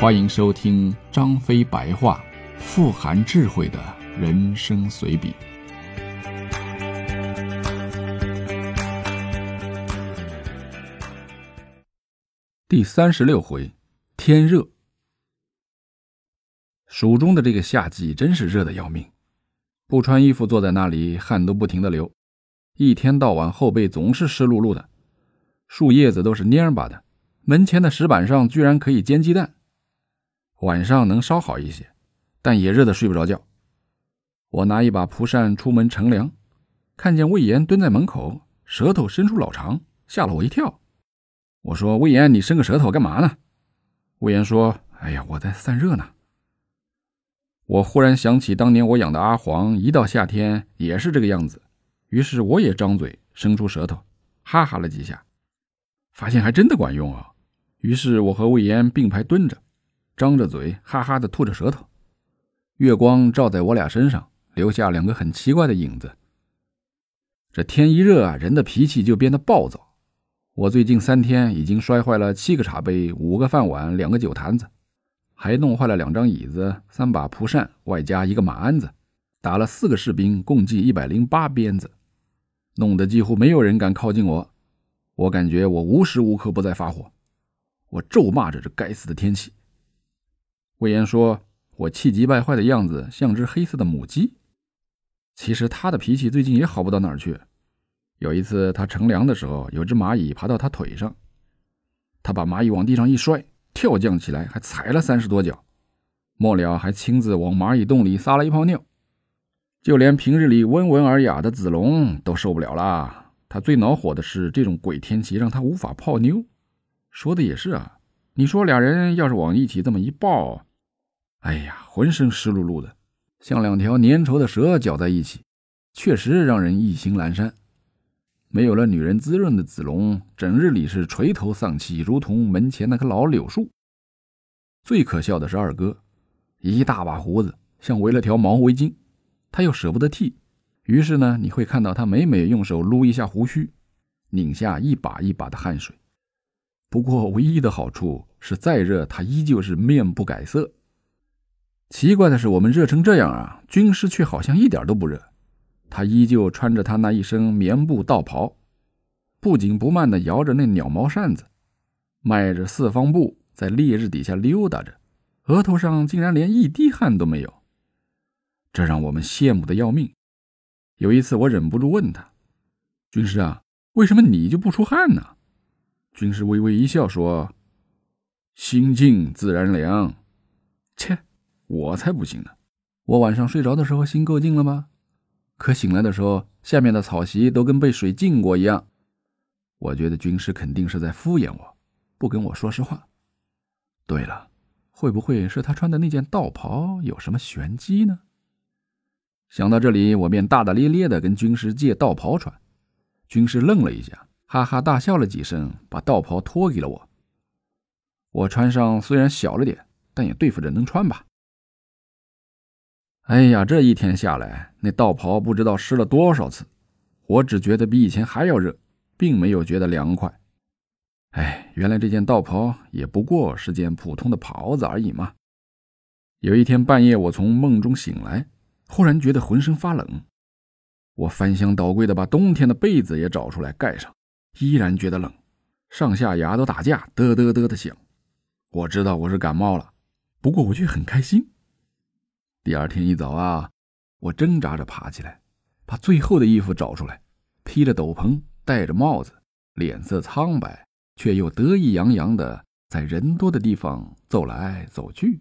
欢迎收听张飞白话，富含智慧的人生随笔。第三十六回，天热。蜀中的这个夏季真是热的要命，不穿衣服坐在那里，汗都不停的流，一天到晚后背总是湿漉漉的，树叶子都是蔫巴的，门前的石板上居然可以煎鸡蛋。晚上能稍好一些，但也热得睡不着觉。我拿一把蒲扇出门乘凉，看见魏延蹲在门口，舌头伸出老长，吓了我一跳。我说：“魏延，你伸个舌头干嘛呢？”魏延说：“哎呀，我在散热呢。”我忽然想起当年我养的阿黄，一到夏天也是这个样子，于是我也张嘴伸出舌头，哈哈了几下，发现还真的管用啊。于是我和魏延并排蹲着。张着嘴，哈哈的吐着舌头，月光照在我俩身上，留下两个很奇怪的影子。这天一热啊，人的脾气就变得暴躁。我最近三天已经摔坏了七个茶杯、五个饭碗、两个酒坛子，还弄坏了两张椅子、三把蒲扇，外加一个马鞍子，打了四个士兵，共计一百零八鞭子，弄得几乎没有人敢靠近我。我感觉我无时无刻不在发火，我咒骂着这该死的天气。魏延说：“我气急败坏的样子像只黑色的母鸡。其实他的脾气最近也好不到哪儿去。有一次他乘凉的时候，有只蚂蚁爬到他腿上，他把蚂蚁往地上一摔，跳降起来，还踩了三十多脚，末了还亲自往蚂蚁洞里撒了一泡尿。就连平日里温文尔雅的子龙都受不了啦。他最恼火的是这种鬼天气让他无法泡妞。说的也是啊，你说俩人要是往一起这么一抱。”哎呀，浑身湿漉漉的，像两条粘稠的蛇搅在一起，确实让人意兴阑珊。没有了女人滋润的子龙，整日里是垂头丧气，如同门前那棵老柳树。最可笑的是二哥，一大把胡子，像围了条毛围巾，他又舍不得剃，于是呢，你会看到他每每用手撸一下胡须，拧下一把一把的汗水。不过，唯一的好处是，再热他依旧是面不改色。奇怪的是，我们热成这样啊，军师却好像一点都不热。他依旧穿着他那一身棉布道袍，不紧不慢地摇着那鸟毛扇子，迈着四方步在烈日底下溜达着，额头上竟然连一滴汗都没有，这让我们羡慕的要命。有一次，我忍不住问他：“军师啊，为什么你就不出汗呢？”军师微微一笑说：“心静自然凉。”切。我才不信呢！我晚上睡着的时候心够静了吗？可醒来的时候，下面的草席都跟被水浸过一样。我觉得军师肯定是在敷衍我，不跟我说实话。对了，会不会是他穿的那件道袍有什么玄机呢？想到这里，我便大大咧咧的跟军师借道袍穿。军师愣了一下，哈哈大笑了几声，把道袍脱给了我。我穿上虽然小了点，但也对付着能穿吧。哎呀，这一天下来，那道袍不知道湿了多少次，我只觉得比以前还要热，并没有觉得凉快。哎，原来这件道袍也不过是件普通的袍子而已嘛。有一天半夜，我从梦中醒来，忽然觉得浑身发冷，我翻箱倒柜的把冬天的被子也找出来盖上，依然觉得冷，上下牙都打架，嘚嘚嘚的响。我知道我是感冒了，不过我却很开心。第二天一早啊，我挣扎着爬起来，把最后的衣服找出来，披着斗篷，戴着帽子，脸色苍白，却又得意洋洋的在人多的地方走来走去。